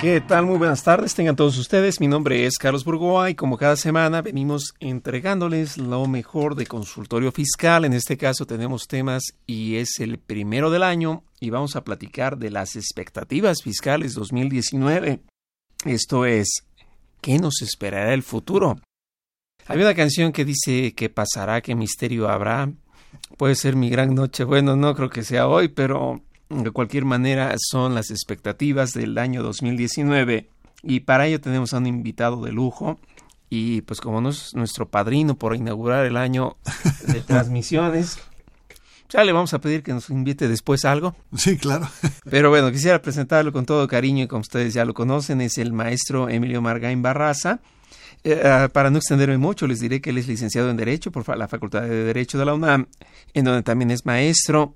¿Qué tal? Muy buenas tardes, tengan todos ustedes. Mi nombre es Carlos Burgoa y como cada semana venimos entregándoles lo mejor de consultorio fiscal. En este caso tenemos temas y es el primero del año y vamos a platicar de las expectativas fiscales 2019. Esto es, ¿qué nos esperará el futuro? Hay una canción que dice ¿qué pasará? ¿Qué misterio habrá? Puede ser mi gran noche. Bueno, no creo que sea hoy, pero de cualquier manera son las expectativas del año 2019 y para ello tenemos a un invitado de lujo y pues como no es nuestro padrino por inaugurar el año de transmisiones, ya le vamos a pedir que nos invite después a algo. Sí, claro. Pero bueno, quisiera presentarlo con todo cariño y como ustedes ya lo conocen, es el maestro Emilio Margain Barraza. Eh, ah, para no extenderme mucho, les diré que él es licenciado en Derecho por la Facultad de Derecho de la UNAM, en donde también es maestro.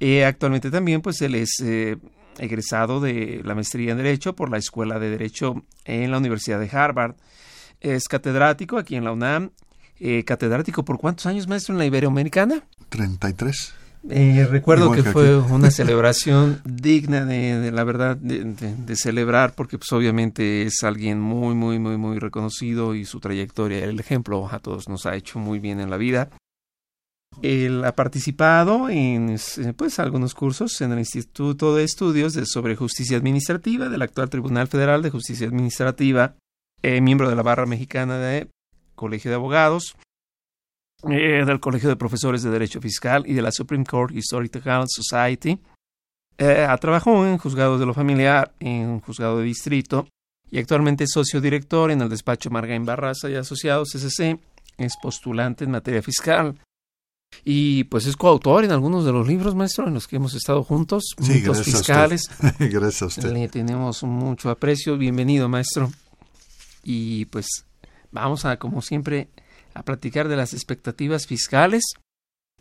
Eh, actualmente también, pues él es eh, egresado de la maestría en Derecho por la Escuela de Derecho en la Universidad de Harvard. Es catedrático aquí en la UNAM. Eh, catedrático por cuántos años, maestro, en la Iberoamericana? 33. Eh, recuerdo Igual que, que fue una celebración digna de, de la verdad de, de- de celebrar porque pues obviamente es alguien muy muy muy muy reconocido y su trayectoria el ejemplo a todos nos ha hecho muy bien en la vida él ha participado en eh, pues algunos cursos en el Instituto de Estudios de sobre Justicia Administrativa del actual Tribunal Federal de Justicia Administrativa eh, miembro de la barra mexicana de Colegio de Abogados eh, del Colegio de Profesores de Derecho Fiscal y de la Supreme Court Historical Society. Eh, trabajó en juzgado de lo familiar, en juzgado de distrito y actualmente es socio director en el despacho Margain Barraza y Asociados SC. Es postulante en materia fiscal y pues es coautor en algunos de los libros, maestro, en los que hemos estado juntos, Sí, gracias a fiscales. usted. Gracias a usted. Le tenemos mucho aprecio. Bienvenido, maestro. Y pues vamos a, como siempre, a platicar de las expectativas fiscales.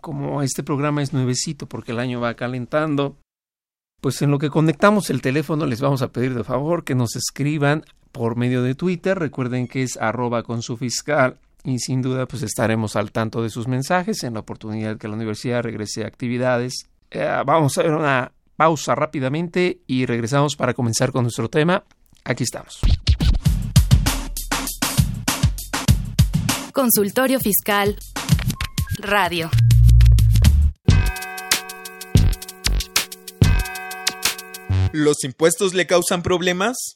Como este programa es nuevecito porque el año va calentando, pues en lo que conectamos el teléfono les vamos a pedir de favor que nos escriban por medio de Twitter. Recuerden que es arroba con su fiscal y sin duda pues estaremos al tanto de sus mensajes en la oportunidad que la universidad regrese a actividades. Eh, vamos a ver una pausa rápidamente y regresamos para comenzar con nuestro tema. Aquí estamos. Consultorio Fiscal. Radio. ¿Los impuestos le causan problemas?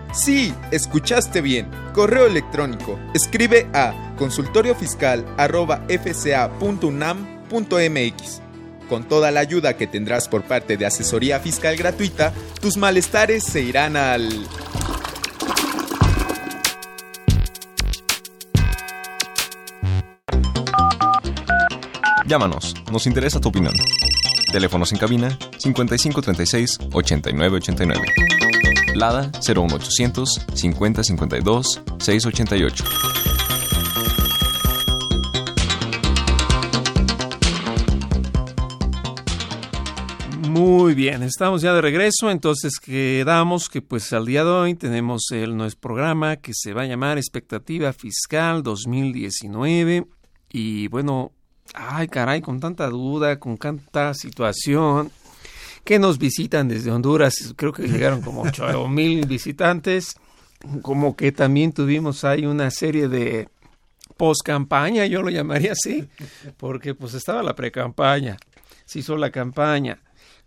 Sí, escuchaste bien. Correo electrónico. Escribe a consultoriofiscal@fca.unam.mx. Con toda la ayuda que tendrás por parte de asesoría fiscal gratuita, tus malestares se irán al Llámanos, nos interesa tu opinión. Teléfonos en cabina 5536 8989. LADA 01800 5052 688. Muy bien, estamos ya de regreso, entonces quedamos que pues al día de hoy tenemos el nuestro programa que se va a llamar Expectativa Fiscal 2019 y bueno, ay caray, con tanta duda, con tanta situación, que nos visitan desde Honduras, creo que llegaron como ocho mil visitantes, como que también tuvimos ahí una serie de post campaña, yo lo llamaría así, porque pues estaba la pre-campaña, se hizo la campaña,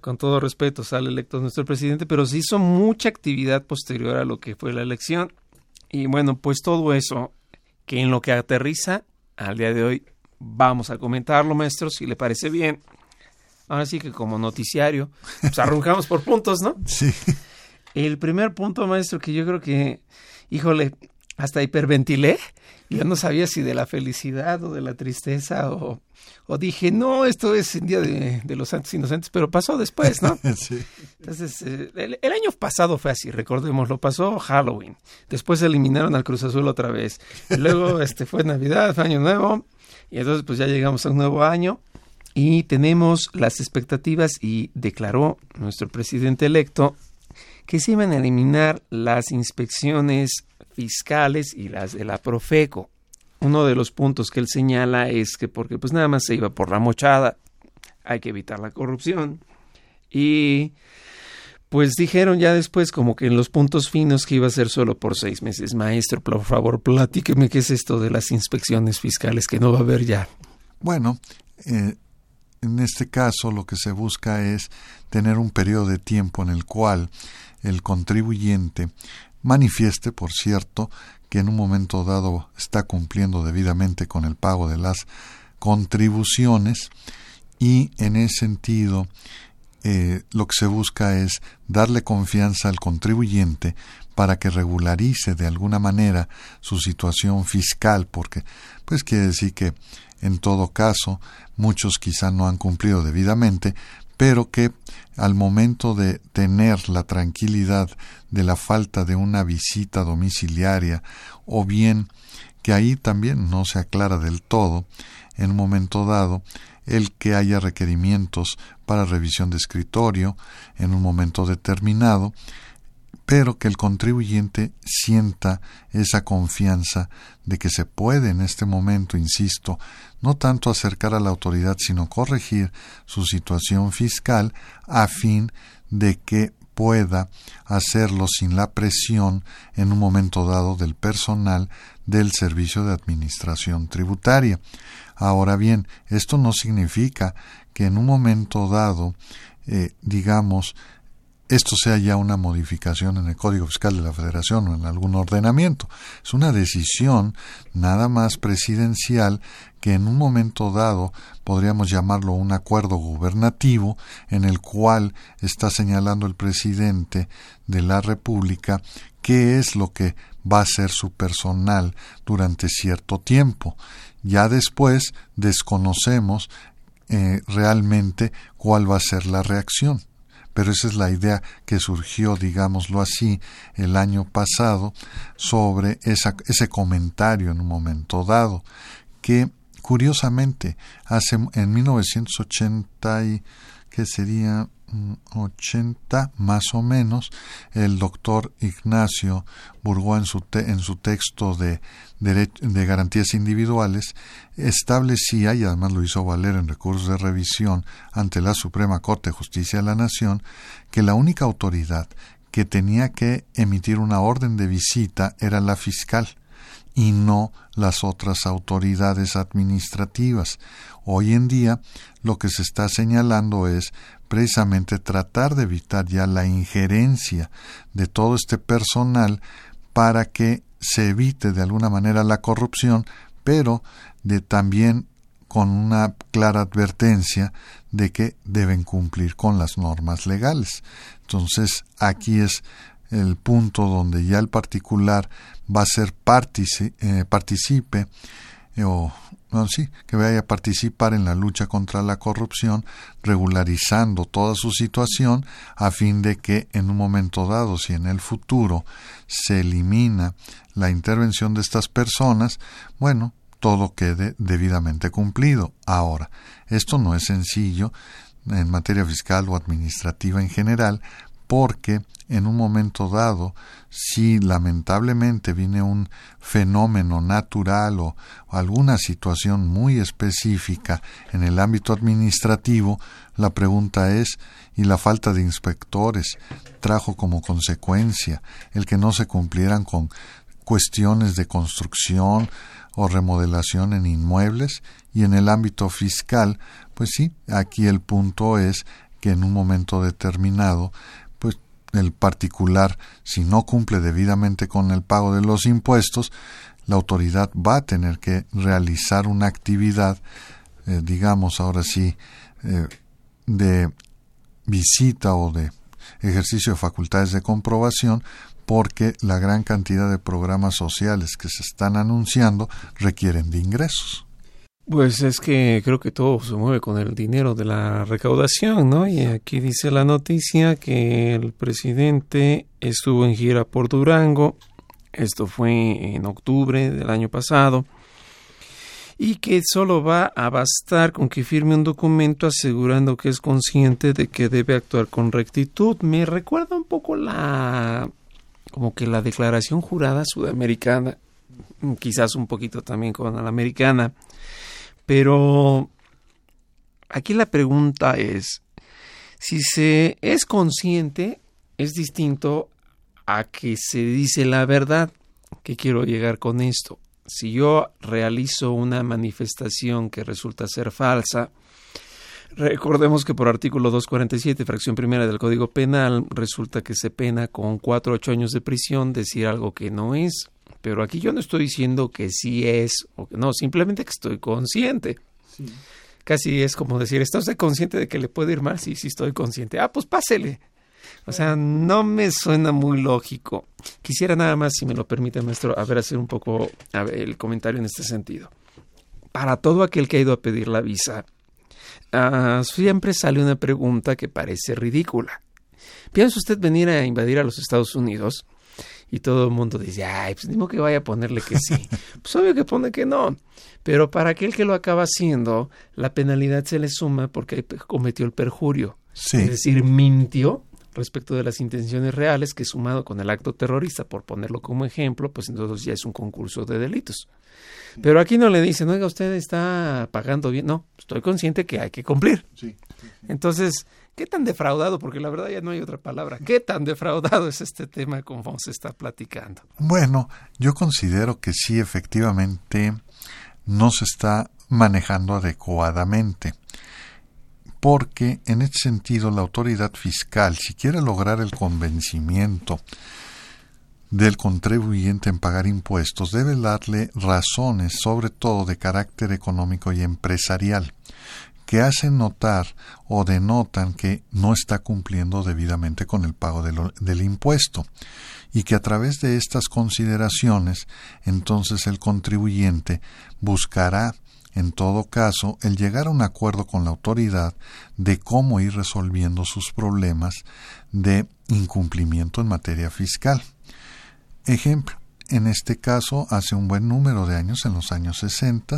con todo respeto, sale electo nuestro presidente, pero se hizo mucha actividad posterior a lo que fue la elección. Y bueno, pues todo eso, que en lo que aterriza al día de hoy, vamos a comentarlo, maestro, si le parece bien. Ahora sí que como noticiario, pues arrancamos por puntos, ¿no? Sí. El primer punto, maestro, que yo creo que, híjole, hasta hiperventilé. Yo no sabía si de la felicidad o de la tristeza o, o dije, no, esto es el Día de, los Santos Inocentes, pero pasó después, ¿no? sí. Entonces, eh, el, el, año pasado fue así, recordemos, lo pasó Halloween, después eliminaron al Cruz Azul otra vez, y luego este, fue Navidad, fue Año Nuevo, y entonces pues ya llegamos a un nuevo año y tenemos las expectativas y declaró nuestro presidente electo que se iban a eliminar las inspecciones fiscales y las de la Profeco. Uno de los puntos que él señala es que porque pues nada más se iba por la mochada, hay que evitar la corrupción. Y pues dijeron ya después como que en los puntos finos que iba a ser solo por seis meses. Maestro, por favor, platíqueme qué es esto de las inspecciones fiscales que no va a haber ya. Bueno, eh, en este caso lo que se busca es tener un periodo de tiempo en el cual el contribuyente manifieste, por cierto, que en un momento dado está cumpliendo debidamente con el pago de las contribuciones y en ese sentido eh, lo que se busca es darle confianza al contribuyente para que regularice de alguna manera su situación fiscal, porque pues quiere decir que en todo caso muchos quizá no han cumplido debidamente, pero que al momento de tener la tranquilidad de la falta de una visita domiciliaria o bien que ahí también no se aclara del todo en un momento dado el que haya requerimientos para revisión de escritorio en un momento determinado pero que el contribuyente sienta esa confianza de que se puede en este momento, insisto, no tanto acercar a la autoridad, sino corregir su situación fiscal a fin de que pueda hacerlo sin la presión en un momento dado del personal del Servicio de Administración Tributaria. Ahora bien, esto no significa que en un momento dado, eh, digamos, esto sea ya una modificación en el Código Fiscal de la Federación o en algún ordenamiento. Es una decisión nada más presidencial que en un momento dado podríamos llamarlo un acuerdo gubernativo en el cual está señalando el presidente de la República qué es lo que va a ser su personal durante cierto tiempo. Ya después desconocemos eh, realmente cuál va a ser la reacción pero esa es la idea que surgió, digámoslo así, el año pasado sobre esa, ese comentario en un momento dado, que curiosamente hace en 1980 y que sería 80 más o menos, el doctor Ignacio Burgó en su, en su texto de, de garantías individuales establecía, y además lo hizo valer en recursos de revisión ante la Suprema Corte de Justicia de la Nación, que la única autoridad que tenía que emitir una orden de visita era la fiscal y no las otras autoridades administrativas. Hoy en día lo que se está señalando es precisamente tratar de evitar ya la injerencia de todo este personal para que se evite de alguna manera la corrupción, pero de también con una clara advertencia de que deben cumplir con las normas legales. Entonces, aquí es el punto donde ya el particular va a ser eh, participe o que vaya a participar en la lucha contra la corrupción, regularizando toda su situación a fin de que en un momento dado, si en el futuro se elimina la intervención de estas personas, bueno, todo quede debidamente cumplido. Ahora, esto no es sencillo, en materia fiscal o administrativa en general, porque en un momento dado, si lamentablemente viene un fenómeno natural o, alguna situación muy específica en el ámbito administrativo, la pregunta es ¿y la falta de inspectores trajo como consecuencia el que no se cumplieran con cuestiones de construcción o remodelación en inmuebles y en el ámbito fiscal, pues sí, aquí el punto es que en un momento determinado el particular, si no cumple debidamente con el pago de los impuestos, la autoridad va a tener que realizar una actividad, eh, digamos ahora sí, eh, de visita o de ejercicio de facultades de comprobación, porque la gran cantidad de programas sociales que se están anunciando requieren de ingresos. Pues es que creo que todo se mueve con el dinero de la recaudación, ¿no? Y aquí dice la noticia que el presidente estuvo en gira por Durango, esto fue en octubre del año pasado, y que solo va a bastar con que firme un documento asegurando que es consciente de que debe actuar con rectitud. Me recuerda un poco la como que la declaración jurada sudamericana, quizás un poquito también con la americana, pero aquí la pregunta es, si se es consciente, es distinto a que se dice la verdad. ¿Qué quiero llegar con esto? Si yo realizo una manifestación que resulta ser falsa, recordemos que por artículo 247, fracción primera del Código Penal, resulta que se pena con cuatro o ocho años de prisión decir algo que no es. Pero aquí yo no estoy diciendo que sí es o que no, simplemente que estoy consciente. Casi es como decir, ¿está usted consciente de que le puede ir mal? Sí, sí estoy consciente. Ah, pues pásele. O sea, no me suena muy lógico. Quisiera nada más, si me lo permite, maestro, a ver, hacer un poco el comentario en este sentido. Para todo aquel que ha ido a pedir la visa, ah, siempre sale una pregunta que parece ridícula. ¿Piensa usted venir a invadir a los Estados Unidos? Y todo el mundo dice, ay, pues ni que vaya a ponerle que sí. pues obvio que pone que no. Pero para aquel que lo acaba haciendo, la penalidad se le suma porque cometió el perjurio. Es decir, mintió respecto de las intenciones reales que sumado con el acto terrorista, por ponerlo como ejemplo, pues entonces ya es un concurso de delitos. Pero aquí no le dicen, oiga, usted está pagando bien. No, estoy consciente que hay que cumplir. Entonces, ¿Qué tan defraudado? Porque la verdad ya no hay otra palabra. ¿Qué tan defraudado es este tema como se está platicando? Bueno, yo considero que sí, efectivamente, no se está manejando adecuadamente. Porque en este sentido la autoridad fiscal, si quiere lograr el convencimiento del contribuyente en pagar impuestos, debe darle razones, sobre todo de carácter económico y empresarial que hacen notar o denotan que no está cumpliendo debidamente con el pago del, impuesto y que a través de estas consideraciones entonces el contribuyente buscará en todo caso el llegar a un acuerdo con la autoridad de cómo ir resolviendo sus problemas de incumplimiento en materia fiscal. Ejemplo, en este caso, hace un buen número de años, en los años 60,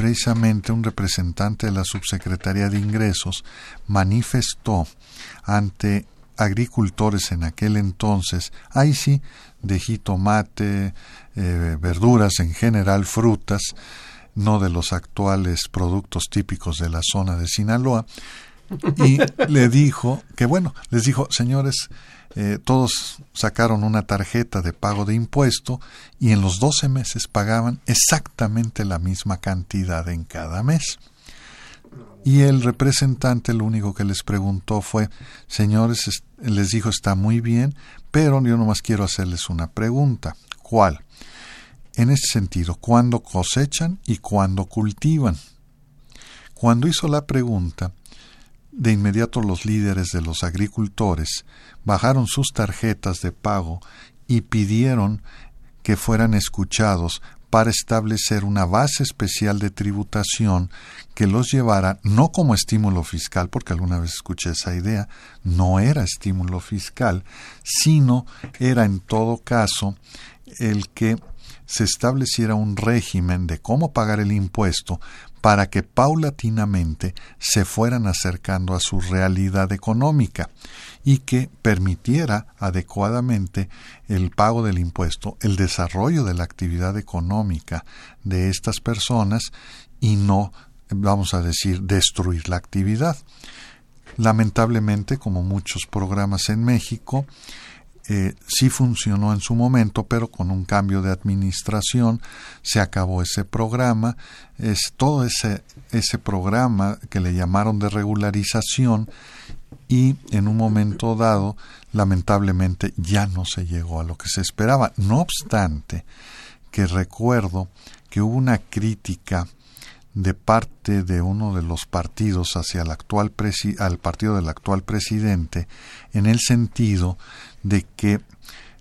precisamente un representante de la Subsecretaría de Ingresos manifestó ante agricultores en aquel entonces, ahí sí, de jitomate, eh, verduras en general, frutas, no de los actuales productos típicos de la zona de Sinaloa, y le dijo que bueno, les dijo, señores, eh, todos sacaron una tarjeta de pago de impuesto y en los 12 meses pagaban exactamente la misma cantidad en cada mes. Y el representante lo único que les preguntó fue, señores, les dijo está muy bien, pero yo nomás quiero hacerles una pregunta. ¿Cuál? En este sentido, ¿cuándo cosechan y cuándo cultivan? Cuando hizo la pregunta, de inmediato los líderes de los agricultores bajaron sus tarjetas de pago y pidieron que fueran escuchados para establecer una base especial de tributación que los llevara no como estímulo fiscal, porque alguna vez escuché esa idea, no era estímulo fiscal, sino era en todo caso el que se estableciera un régimen de cómo pagar el impuesto para que paulatinamente se fueran acercando a su realidad económica y que permitiera adecuadamente el pago del impuesto, el desarrollo de la actividad económica de estas personas y no, vamos a decir, destruir la actividad. Lamentablemente, como muchos programas en México, eh, sí funcionó en su momento, pero con un cambio de administración se acabó ese programa. Es todo ese, ese programa que le llamaron de regularización y en un momento dado, lamentablemente, ya no se llegó a lo que se esperaba. No obstante, que recuerdo que hubo una crítica de parte de uno de los partidos hacia el actual al partido del actual presidente en el sentido de que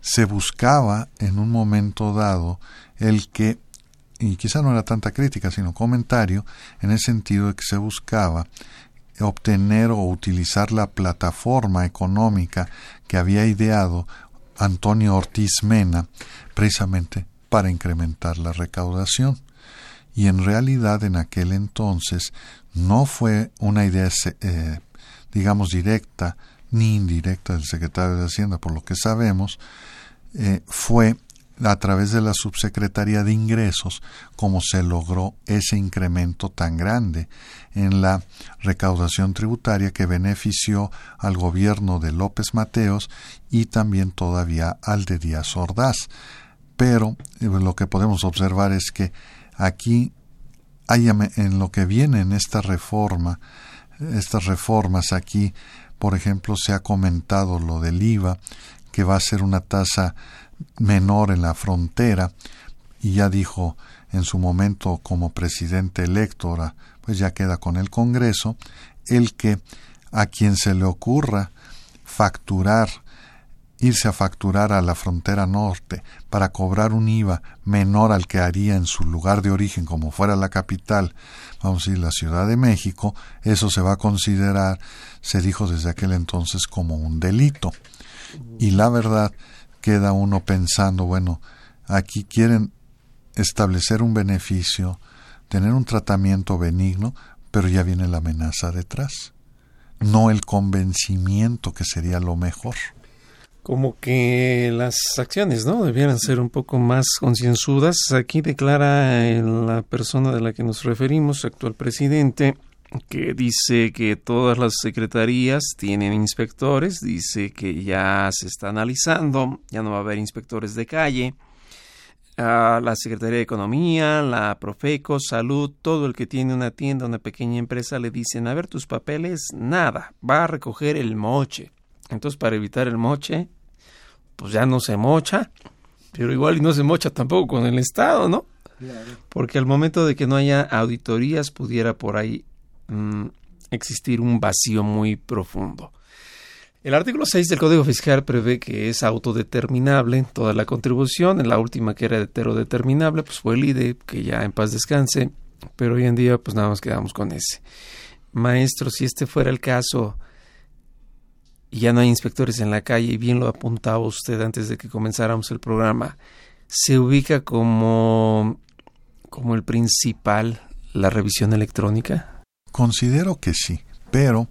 se buscaba en un momento dado el que, y quizá no era tanta crítica, sino comentario, en el sentido de que se buscaba obtener o utilizar la plataforma económica que había ideado Antonio Ortiz Mena precisamente para incrementar la recaudación. Y en realidad en aquel entonces no fue una idea, eh, digamos, directa ni indirecta del secretario de Hacienda, por lo que sabemos, eh, fue a través de la Subsecretaría de Ingresos como se logró ese incremento tan grande en la recaudación tributaria que benefició al gobierno de López Mateos y también todavía al de Díaz Ordaz. Pero eh, lo que podemos observar es que aquí hay en lo que viene en esta reforma, estas reformas aquí por ejemplo, se ha comentado lo del IVA, que va a ser una tasa menor en la frontera, y ya dijo en su momento como presidente electo, pues ya queda con el Congreso, el que a quien se le ocurra facturar, irse a facturar a la frontera norte para cobrar un IVA menor al que haría en su lugar de origen, como fuera la capital, vamos a decir, la Ciudad de México, eso se va a considerar, se dijo desde aquel entonces, como un delito. Y la verdad, queda uno pensando, bueno, aquí quieren establecer un beneficio, tener un tratamiento benigno, pero ya viene la amenaza detrás, no el convencimiento que sería lo mejor como que las acciones, ¿no? Debieran ser un poco más concienzudas. Aquí declara la persona de la que nos referimos, actual presidente, que dice que todas las secretarías tienen inspectores, dice que ya se está analizando, ya no va a haber inspectores de calle. A la Secretaría de Economía, la Profeco, Salud, todo el que tiene una tienda, una pequeña empresa, le dicen, a ver tus papeles, nada, va a recoger el moche. Entonces, para evitar el moche, pues ya no se mocha, pero igual y no se mocha tampoco con el Estado, ¿no? Porque al momento de que no haya auditorías pudiera por ahí mm, existir un vacío muy profundo. El artículo 6 del Código Fiscal prevé que es autodeterminable toda la contribución. En la última que era heterodeterminable, pues fue el IDE, que ya en paz descanse, pero hoy en día pues nada más quedamos con ese. Maestro, si este fuera el caso, y ya no hay inspectores en la calle, y bien lo apuntaba usted antes de que comenzáramos el programa, se ubica como, como el principal la revisión electrónica? Considero que sí, pero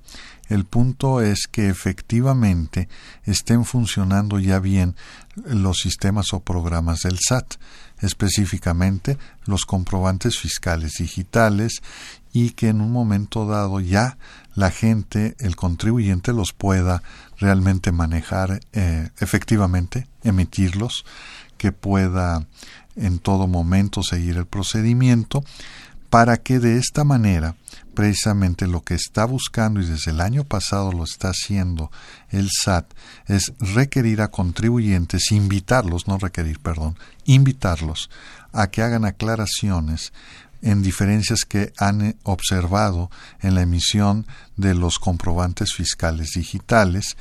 el punto es que efectivamente estén funcionando ya bien los sistemas o programas del SAT, específicamente los comprobantes fiscales digitales y que en un momento dado ya la gente, el contribuyente los pueda realmente manejar eh, efectivamente, emitirlos, que pueda en todo momento seguir el procedimiento, para que de esta manera precisamente lo que está buscando y desde el año pasado lo está haciendo el SAT es requerir a contribuyentes, invitarlos, no requerir, perdón, invitarlos a que hagan aclaraciones en diferencias que han observado en la emisión de los comprobantes fiscales digitales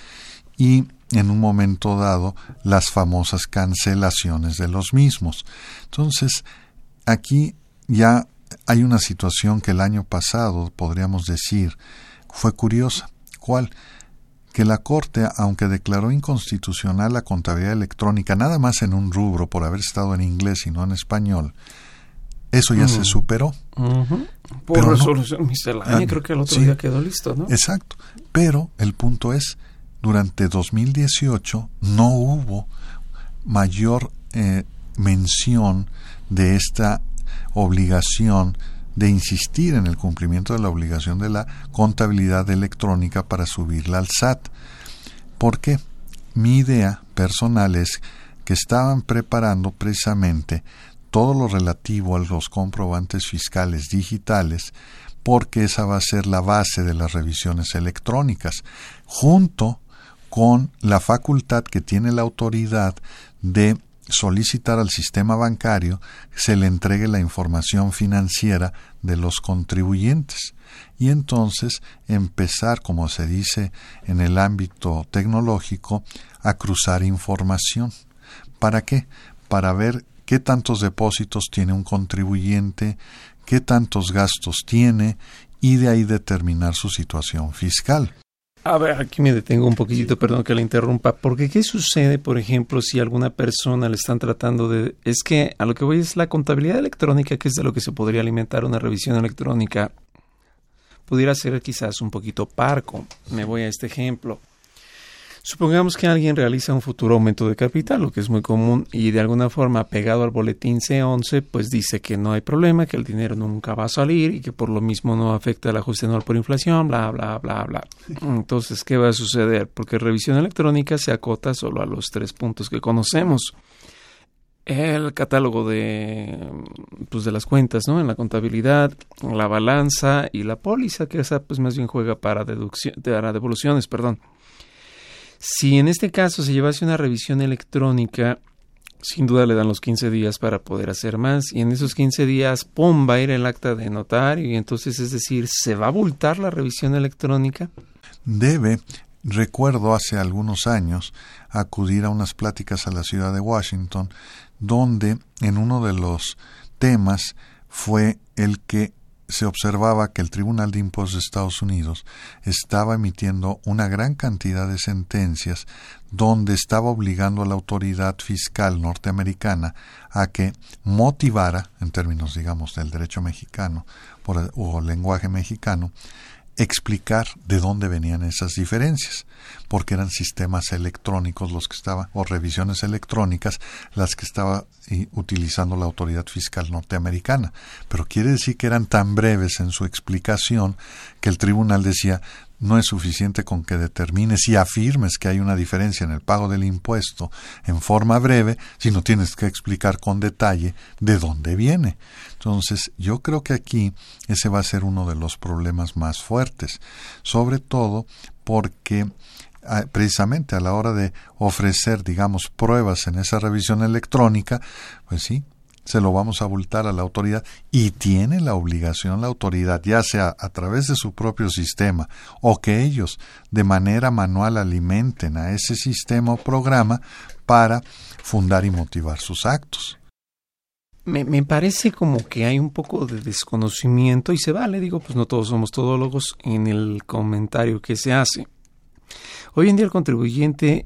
y en un momento dado las famosas cancelaciones de los mismos. Entonces, aquí ya hay una situación que el año pasado, podríamos decir, fue curiosa. ¿Cuál? que la Corte, aunque declaró inconstitucional la contabilidad electrónica nada más en un rubro por haber estado en inglés y no en español, eso ya se Mm. superó. Por Pero no- resolución miscelánea, Ah, creo que el otro sí. día quedó listo, ¿no? Exacto. Pero el punto es, durante 2018 no hubo mayor eh, mención de esta obligación de insistir en el cumplimiento de la obligación de la contabilidad electrónica para subirla al SAT. ¿Por qué? Mi idea personal es que estaban preparando precisamente todo lo relativo a los comprobantes fiscales digitales porque esa va a ser la base de las revisiones electrónicas, junto con la facultad que tiene la autoridad de solicitar al sistema bancario se le entregue la información financiera de los contribuyentes y entonces empezar, como se dice en el ámbito tecnológico, a cruzar información. ¿Para qué? Para ver qué tantos depósitos tiene un contribuyente, qué tantos gastos tiene y de ahí determinar su situación fiscal. A ver, aquí me detengo un poquitito, perdón que le interrumpa, porque ¿qué sucede, por ejemplo, si alguna persona le están tratando de... Es que a lo que voy es la contabilidad electrónica, que es de lo que se podría alimentar una revisión electrónica, pudiera ser quizás un poquito parco. Me voy a este ejemplo. Supongamos que alguien realiza un futuro aumento de capital, lo que es muy común, y de alguna forma pegado al boletín C11, pues dice que no hay problema, que el dinero nunca va a salir y que por lo mismo no afecta el ajuste anual por inflación, bla, bla, bla, bla. Entonces, ¿qué va a suceder? Porque revisión electrónica se acota solo a los tres puntos que conocemos. El catálogo de, pues de las cuentas, ¿no? En la contabilidad, la balanza y la póliza, que esa pues más bien juega para, deducción, para devoluciones, perdón. Si en este caso se llevase una revisión electrónica, sin duda le dan los 15 días para poder hacer más y en esos 15 días, ¡pum!, va a ir el acta de notario y entonces, es decir, ¿se va a abultar la revisión electrónica? Debe, recuerdo hace algunos años, acudir a unas pláticas a la ciudad de Washington, donde en uno de los temas fue el que se observaba que el Tribunal de Impuestos de Estados Unidos estaba emitiendo una gran cantidad de sentencias donde estaba obligando a la autoridad fiscal norteamericana a que motivara, en términos, digamos, del derecho mexicano o lenguaje mexicano, explicar de dónde venían esas diferencias, porque eran sistemas electrónicos los que estaban, o revisiones electrónicas las que estaba utilizando la autoridad fiscal norteamericana. Pero quiere decir que eran tan breves en su explicación que el tribunal decía no es suficiente con que determines y afirmes que hay una diferencia en el pago del impuesto en forma breve, sino tienes que explicar con detalle de dónde viene. Entonces, yo creo que aquí ese va a ser uno de los problemas más fuertes, sobre todo porque precisamente a la hora de ofrecer, digamos, pruebas en esa revisión electrónica, pues sí, se lo vamos a abultar a la autoridad y tiene la obligación la autoridad, ya sea a través de su propio sistema o que ellos de manera manual alimenten a ese sistema o programa para fundar y motivar sus actos. Me, me, parece como que hay un poco de desconocimiento y se vale, digo, pues no todos somos todólogos en el comentario que se hace. Hoy en día el contribuyente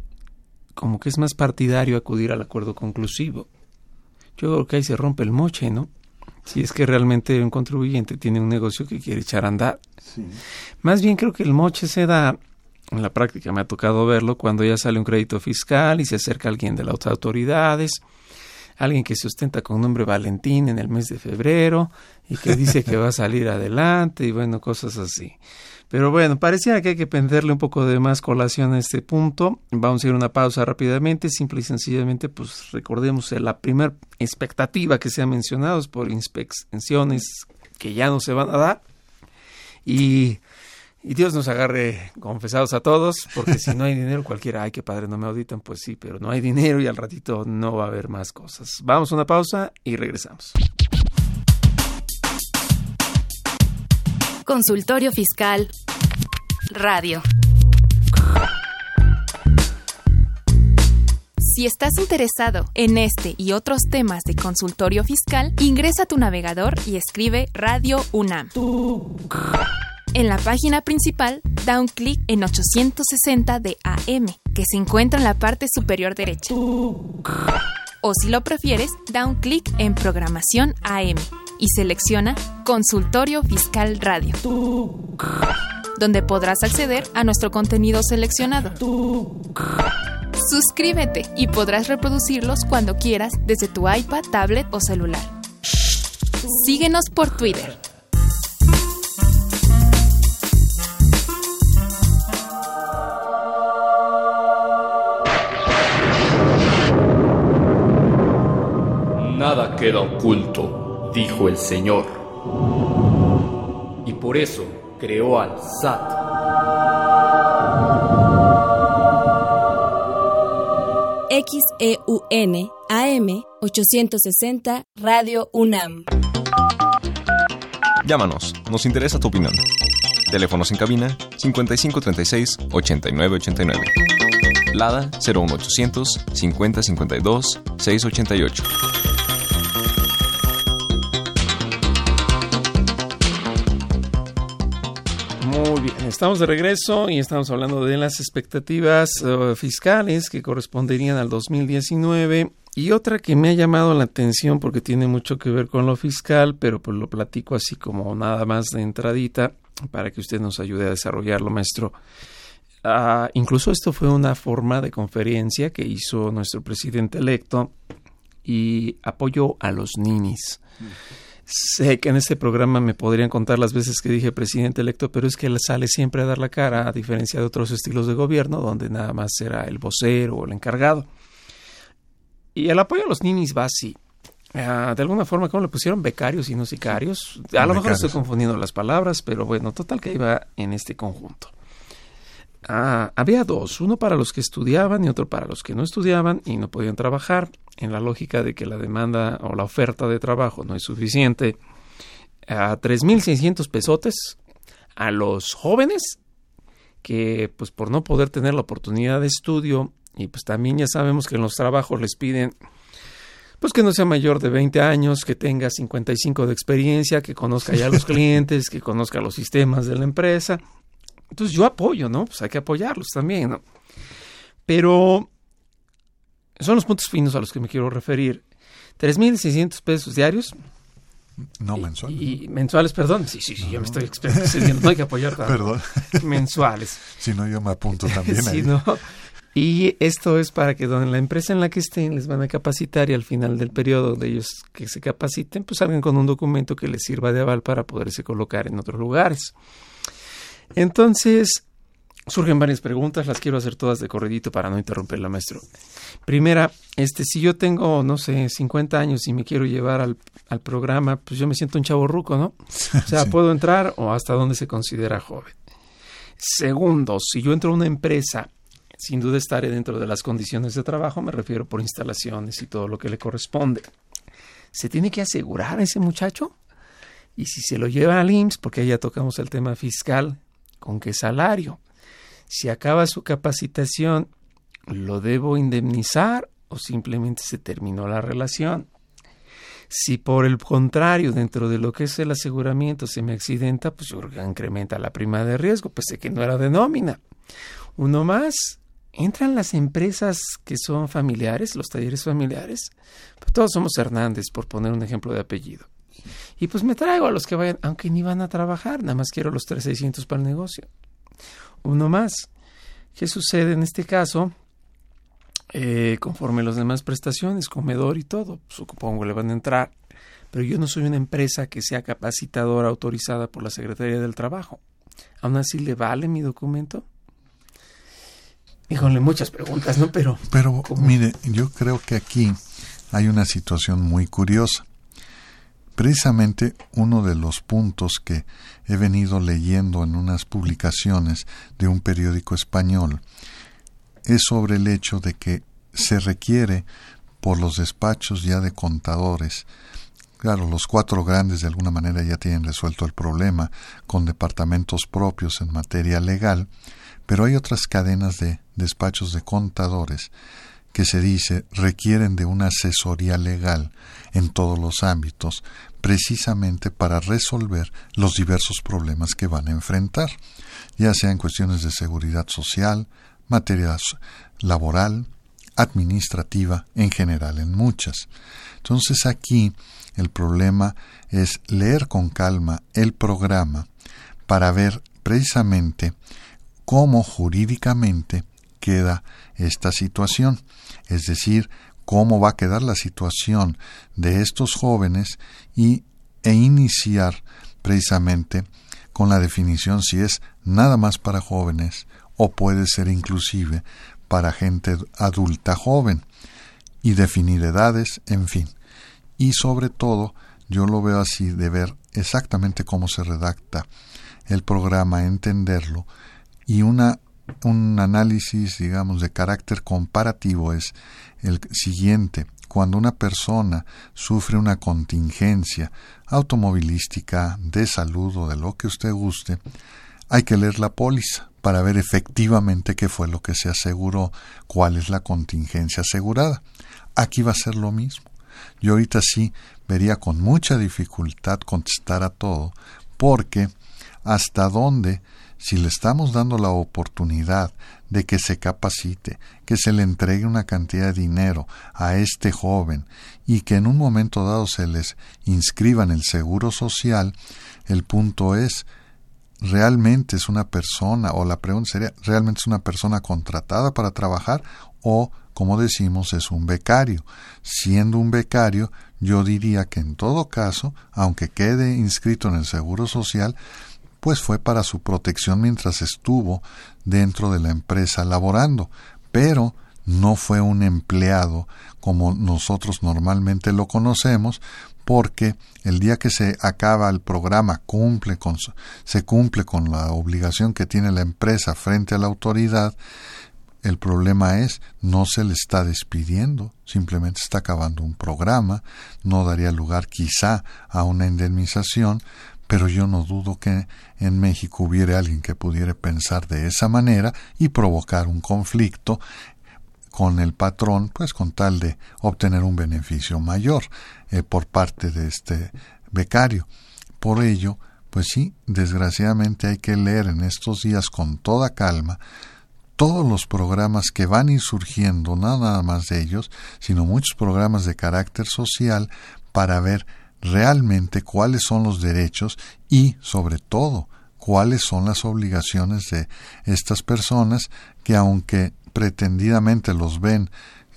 como que es más partidario acudir al acuerdo conclusivo. Yo creo que ahí se rompe el moche, ¿no? Si es que realmente un contribuyente tiene un negocio que quiere echar a andar. Sí. Más bien creo que el moche se da, en la práctica me ha tocado verlo, cuando ya sale un crédito fiscal y se acerca alguien de las autoridades, alguien que se ostenta con nombre Valentín en el mes de febrero y que dice que va a salir adelante y bueno, cosas así. Pero bueno, parecía que hay que penderle un poco de más colación a este punto. Vamos a ir a una pausa rápidamente. Simple y sencillamente, pues recordemos la primera expectativa que se ha mencionado es por inspecciones que ya no se van a dar. Y, y Dios nos agarre confesados a todos, porque si no hay dinero, cualquiera, ay, que padre, no me auditan, pues sí, pero no hay dinero y al ratito no va a haber más cosas. Vamos a una pausa y regresamos. Consultorio Fiscal Radio. Si estás interesado en este y otros temas de consultorio fiscal, ingresa a tu navegador y escribe Radio UNAM. En la página principal da un clic en 860 de AM, que se encuentra en la parte superior derecha. O si lo prefieres, da un clic en Programación AM y selecciona Consultorio Fiscal Radio, donde podrás acceder a nuestro contenido seleccionado. Suscríbete y podrás reproducirlos cuando quieras desde tu iPad, tablet o celular. Síguenos por Twitter. Queda oculto, dijo el Señor. Y por eso creó al SAT. XEUN AM 860 Radio UNAM. Llámanos, nos interesa tu opinión. Teléfonos en cabina 5536 8989. Lada 01800 5052 688. Estamos de regreso y estamos hablando de las expectativas uh, fiscales que corresponderían al 2019 y otra que me ha llamado la atención porque tiene mucho que ver con lo fiscal, pero pues lo platico así como nada más de entradita para que usted nos ayude a desarrollarlo, maestro. Uh, incluso esto fue una forma de conferencia que hizo nuestro presidente electo y apoyo a los ninis. Sé que en este programa me podrían contar las veces que dije presidente electo, pero es que él sale siempre a dar la cara, a diferencia de otros estilos de gobierno, donde nada más será el vocero o el encargado. Y el apoyo a los ninis va así. Uh, de alguna forma, ¿cómo le pusieron becarios y no sicarios? A lo mejor estoy confundiendo las palabras, pero bueno, total que iba en este conjunto. Ah, había dos, uno para los que estudiaban y otro para los que no estudiaban y no podían trabajar, en la lógica de que la demanda o la oferta de trabajo no es suficiente. A 3.600 pesotes a los jóvenes que pues por no poder tener la oportunidad de estudio y pues también ya sabemos que en los trabajos les piden pues que no sea mayor de 20 años, que tenga 55 de experiencia, que conozca ya a los clientes, que conozca los sistemas de la empresa. Entonces yo apoyo, ¿no? Pues hay que apoyarlos también, ¿no? Pero son los puntos finos a los que me quiero referir. 3.600 pesos diarios. No, mensuales. Y, y, mensuales, perdón. Sí, sí, sí, no, yo me estoy excediendo. No hay que apoyar tanto. Perdón. Mensuales. Si no, yo me apunto también sí, ahí. No. Y esto es para que en la empresa en la que estén les van a capacitar y al final del periodo de ellos que se capaciten, pues salgan con un documento que les sirva de aval para poderse colocar en otros lugares. Entonces, surgen varias preguntas, las quiero hacer todas de corredito para no interrumpirla, maestro. Primera, este, si yo tengo, no sé, 50 años y me quiero llevar al, al programa, pues yo me siento un chavo ruco, ¿no? O sea, sí. ¿puedo entrar o hasta dónde se considera joven? Segundo, si yo entro a una empresa, sin duda estaré dentro de las condiciones de trabajo, me refiero por instalaciones y todo lo que le corresponde. ¿Se tiene que asegurar a ese muchacho? Y si se lo lleva al IMSS, porque ahí ya tocamos el tema fiscal, ¿con qué salario? Si acaba su capacitación, ¿lo debo indemnizar o simplemente se terminó la relación? Si por el contrario, dentro de lo que es el aseguramiento se me accidenta, pues yo incrementa la prima de riesgo, pues sé que no era de nómina. Uno más, entran las empresas que son familiares, los talleres familiares, pues todos somos Hernández, por poner un ejemplo de apellido. Y pues me traigo a los que vayan, aunque ni van a trabajar, nada más quiero los 3,600 para el negocio. Uno más. ¿Qué sucede en este caso? Eh, conforme las demás prestaciones, comedor y todo, supongo le van a entrar. Pero yo no soy una empresa que sea capacitadora autorizada por la Secretaría del Trabajo. ¿Aún así le vale mi documento? Híjole, muchas preguntas, ¿no? Pero. Pero, ¿cómo? mire, yo creo que aquí hay una situación muy curiosa. Precisamente uno de los puntos que he venido leyendo en unas publicaciones de un periódico español es sobre el hecho de que se requiere por los despachos ya de contadores Claro, los cuatro grandes de alguna manera ya tienen resuelto el problema con departamentos propios en materia legal, pero hay otras cadenas de despachos de contadores que se dice requieren de una asesoría legal en todos los ámbitos, precisamente para resolver los diversos problemas que van a enfrentar, ya sean cuestiones de seguridad social, materia laboral, administrativa, en general, en muchas. Entonces aquí el problema es leer con calma el programa para ver precisamente cómo jurídicamente queda esta situación, es decir, cómo va a quedar la situación de estos jóvenes y, e iniciar precisamente con la definición si es nada más para jóvenes o puede ser inclusive para gente adulta joven y definir edades, en fin. Y sobre todo, yo lo veo así de ver exactamente cómo se redacta el programa, entenderlo y una un análisis, digamos, de carácter comparativo es el siguiente. Cuando una persona sufre una contingencia automovilística, de salud o de lo que usted guste, hay que leer la póliza para ver efectivamente qué fue lo que se aseguró, cuál es la contingencia asegurada. Aquí va a ser lo mismo. Yo ahorita sí vería con mucha dificultad contestar a todo, porque hasta dónde si le estamos dando la oportunidad de que se capacite, que se le entregue una cantidad de dinero a este joven y que en un momento dado se les inscriba en el seguro social, el punto es realmente es una persona o la pregunta sería realmente es una persona contratada para trabajar o como decimos es un becario. Siendo un becario, yo diría que en todo caso, aunque quede inscrito en el seguro social, pues fue para su protección mientras estuvo dentro de la empresa laborando, pero no fue un empleado como nosotros normalmente lo conocemos, porque el día que se acaba el programa cumple con, se cumple con la obligación que tiene la empresa frente a la autoridad, el problema es no se le está despidiendo, simplemente está acabando un programa, no daría lugar quizá a una indemnización, pero yo no dudo que en México hubiera alguien que pudiera pensar de esa manera y provocar un conflicto con el patrón, pues con tal de obtener un beneficio mayor eh, por parte de este becario. Por ello, pues sí, desgraciadamente hay que leer en estos días con toda calma todos los programas que van a ir surgiendo, nada más de ellos, sino muchos programas de carácter social para ver realmente cuáles son los derechos y, sobre todo, cuáles son las obligaciones de estas personas que, aunque pretendidamente los ven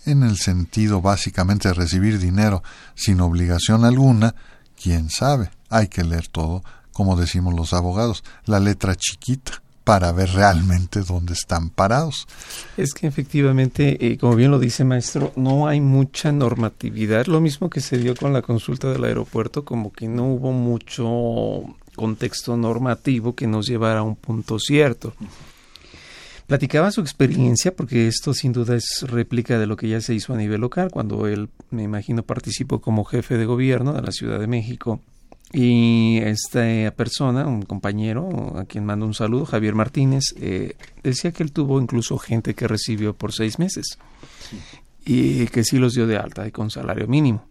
en el sentido básicamente de recibir dinero sin obligación alguna, quién sabe, hay que leer todo, como decimos los abogados, la letra chiquita para ver realmente dónde están parados. Es que efectivamente, eh, como bien lo dice maestro, no hay mucha normatividad. Lo mismo que se dio con la consulta del aeropuerto, como que no hubo mucho contexto normativo que nos llevara a un punto cierto. Platicaba su experiencia, porque esto sin duda es réplica de lo que ya se hizo a nivel local, cuando él, me imagino, participó como jefe de gobierno de la Ciudad de México y esta persona, un compañero a quien mando un saludo, Javier Martínez, eh, decía que él tuvo incluso gente que recibió por seis meses y que sí los dio de alta y con salario mínimo.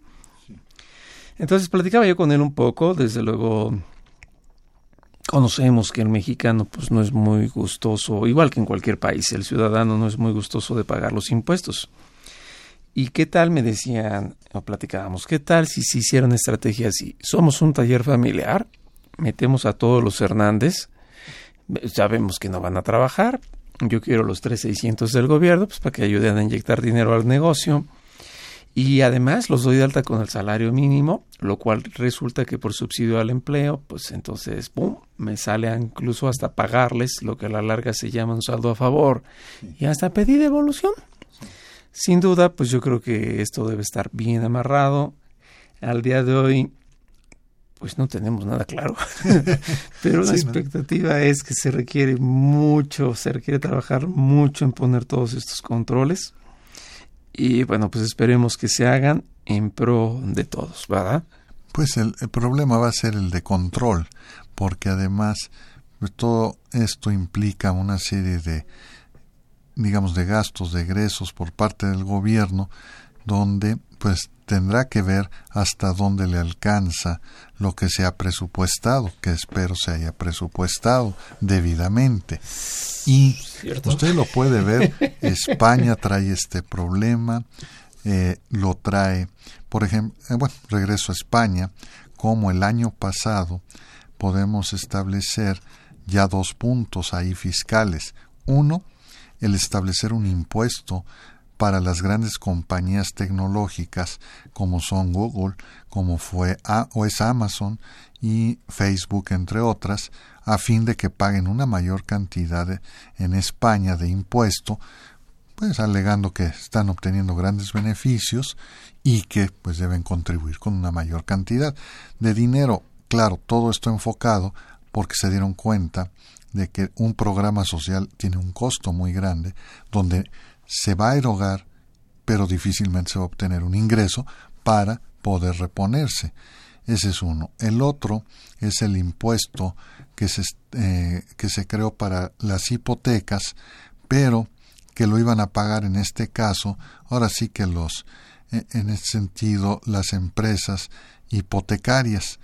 Entonces platicaba yo con él un poco, desde luego conocemos que el mexicano pues no es muy gustoso, igual que en cualquier país, el ciudadano no es muy gustoso de pagar los impuestos. ¿Y qué tal me decían o platicábamos? ¿Qué tal si se hiciera una estrategia así? Somos un taller familiar, metemos a todos los Hernández, sabemos que no van a trabajar, yo quiero los 3.600 del gobierno pues para que ayuden a inyectar dinero al negocio y además los doy de alta con el salario mínimo, lo cual resulta que por subsidio al empleo, pues entonces, ¡pum!, me sale incluso hasta pagarles lo que a la larga se llama un saldo a favor y hasta pedir devolución. Sin duda, pues yo creo que esto debe estar bien amarrado. Al día de hoy, pues no tenemos nada claro. Pero la expectativa es que se requiere mucho, se requiere trabajar mucho en poner todos estos controles. Y bueno, pues esperemos que se hagan en pro de todos, ¿verdad? Pues el, problema va a ser el de control, porque además pues todo esto implica una serie de digamos, de gastos, de egresos por parte del gobierno, donde pues tendrá que ver hasta dónde le alcanza lo que se ha presupuestado, que espero se haya presupuestado debidamente. Y usted lo puede ver, España trae este problema, eh, lo trae, por ejemplo, eh, bueno, regreso a España, como el año pasado podemos establecer ya dos puntos ahí fiscales. Uno, el establecer un impuesto para las grandes compañías tecnológicas como son Google, como fue o es Amazon y Facebook entre otras, a fin de que paguen una mayor cantidad en España de impuesto, pues alegando que están obteniendo grandes beneficios y que pues deben contribuir con una mayor cantidad de dinero. Claro, todo esto enfocado porque se dieron cuenta de que un programa social tiene un costo muy grande, donde se va a erogar, pero difícilmente se va a obtener un ingreso para poder reponerse. Ese es uno. El otro es el impuesto que se, eh, que se creó para las hipotecas, pero que lo iban a pagar en este caso, ahora sí que los, eh, en este sentido, las empresas hipotecarias,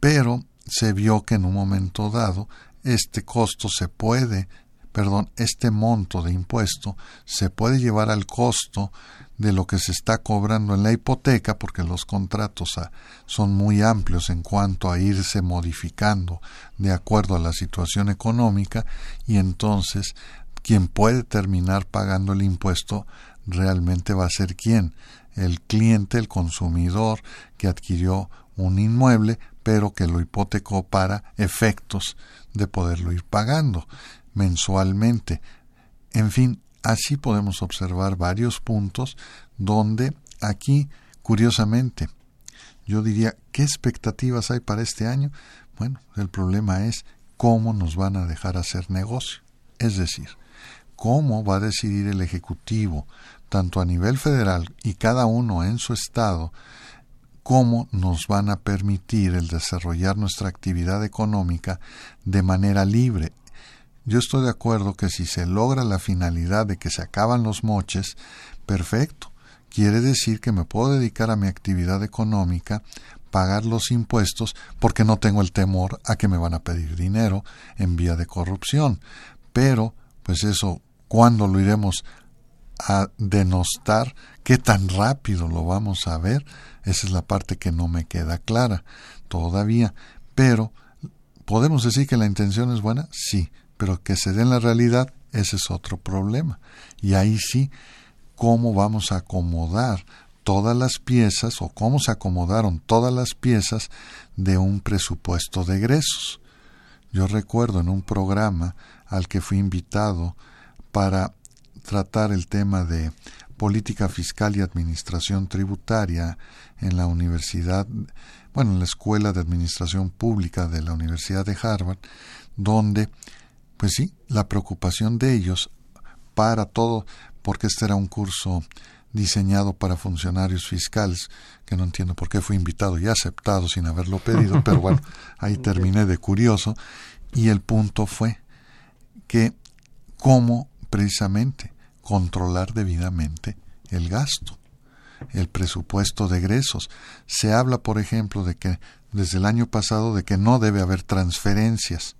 pero se vio que en un momento dado este costo se puede, perdón, este monto de impuesto se puede llevar al costo de lo que se está cobrando en la hipoteca, porque los contratos ah, son muy amplios en cuanto a irse modificando de acuerdo a la situación económica, y entonces quien puede terminar pagando el impuesto realmente va a ser quién, el cliente, el consumidor que adquirió un inmueble, pero que lo hipotecó para efectos de poderlo ir pagando mensualmente. En fin, así podemos observar varios puntos donde aquí, curiosamente, yo diría, ¿qué expectativas hay para este año? Bueno, el problema es cómo nos van a dejar hacer negocio. Es decir, cómo va a decidir el Ejecutivo, tanto a nivel federal y cada uno en su estado, cómo nos van a permitir el desarrollar nuestra actividad económica de manera libre. Yo estoy de acuerdo que si se logra la finalidad de que se acaban los moches, perfecto. Quiere decir que me puedo dedicar a mi actividad económica, pagar los impuestos, porque no tengo el temor a que me van a pedir dinero en vía de corrupción. Pero, pues eso, ¿cuándo lo iremos a denostar? ¿Qué tan rápido lo vamos a ver? Esa es la parte que no me queda clara todavía. Pero, ¿podemos decir que la intención es buena? Sí, pero que se dé en la realidad, ese es otro problema. Y ahí sí, ¿cómo vamos a acomodar todas las piezas o cómo se acomodaron todas las piezas de un presupuesto de egresos? Yo recuerdo en un programa al que fui invitado para tratar el tema de política fiscal y administración tributaria en la Universidad, bueno, en la Escuela de Administración Pública de la Universidad de Harvard, donde, pues sí, la preocupación de ellos para todo, porque este era un curso diseñado para funcionarios fiscales, que no entiendo por qué fui invitado y aceptado sin haberlo pedido, pero bueno, ahí terminé de curioso, y el punto fue que cómo precisamente controlar debidamente el gasto el presupuesto de egresos. Se habla, por ejemplo, de que desde el año pasado de que no debe haber transferencias.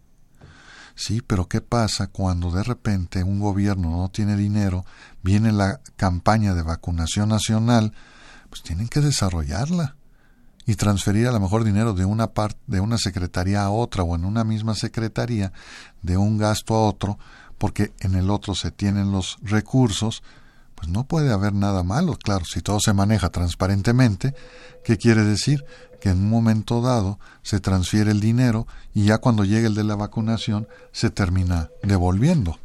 Sí, pero ¿qué pasa cuando de repente un gobierno no tiene dinero, viene la campaña de vacunación nacional, pues tienen que desarrollarla y transferir a lo mejor dinero de una parte de una secretaría a otra o en una misma secretaría de un gasto a otro, porque en el otro se tienen los recursos pues no puede haber nada malo, claro, si todo se maneja transparentemente, ¿qué quiere decir? Que en un momento dado se transfiere el dinero y ya cuando llegue el de la vacunación se termina devolviendo.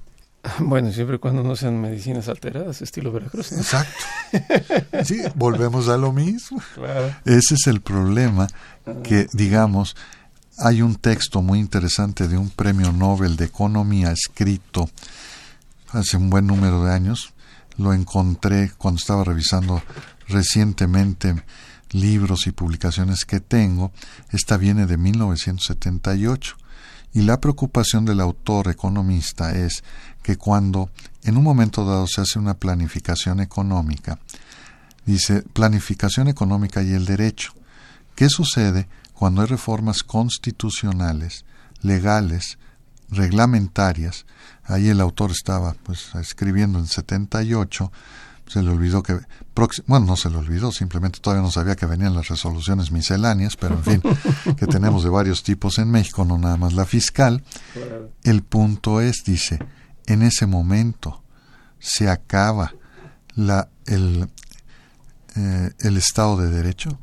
Bueno, siempre y cuando no sean medicinas alteradas, estilo Veracruz. Exacto. Sí, volvemos a lo mismo. Ese es el problema que, digamos, hay un texto muy interesante de un premio Nobel de Economía escrito hace un buen número de años, lo encontré cuando estaba revisando recientemente libros y publicaciones que tengo. Esta viene de 1978 Y la preocupación del autor economista es que cuando en un momento dado se hace una planificación económica, dice planificación económica y el derecho. ¿Qué sucede cuando hay reformas constitucionales, legales, reglamentarias? Ahí el autor estaba pues escribiendo en 78 se le olvidó que bueno no se le olvidó simplemente todavía no sabía que venían las resoluciones misceláneas pero en fin que tenemos de varios tipos en México no nada más la fiscal. El punto es dice en ese momento se acaba la el eh, el Estado de Derecho